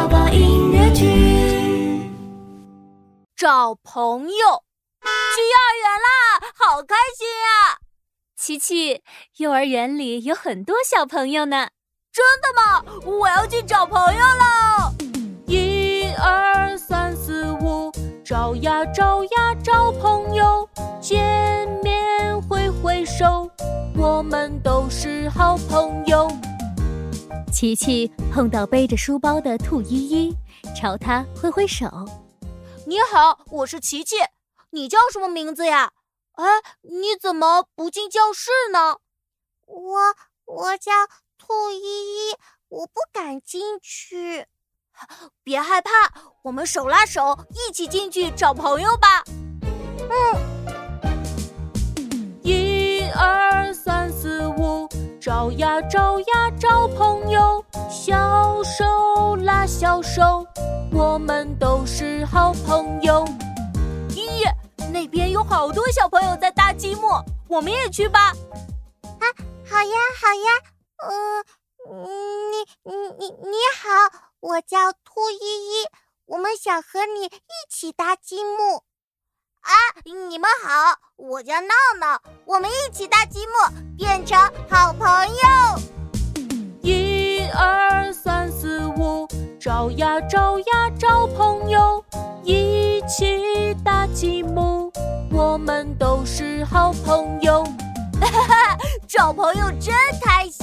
宝宝音乐剧，找朋友，去幼儿园啦，好开心啊！琪琪，幼儿园里有很多小朋友呢。真的吗？我要去找朋友了。一二三四五，找呀找呀找朋友，见面挥挥手，我们都是好朋友。琪琪碰到背着书包的兔依依，朝他挥挥手。你好，我是琪琪，你叫什么名字呀？哎，你怎么不进教室呢？我我叫兔依依，我不敢进去。别害怕，我们手拉手一起进去找朋友吧。嗯，找呀找呀找朋友，小手拉小手，我们都是好朋友。咦，那边有好多小朋友在搭积木，我们也去吧。啊，好呀好呀，嗯，你你你你好。我叫兔依依，我们想和你一起搭积木。啊，你们好，我叫闹闹，我们一起搭积木，变成好朋友。一二三四五，找呀找呀找朋友，一起搭积木，我们都是好朋友。哈哈，找朋友真开心。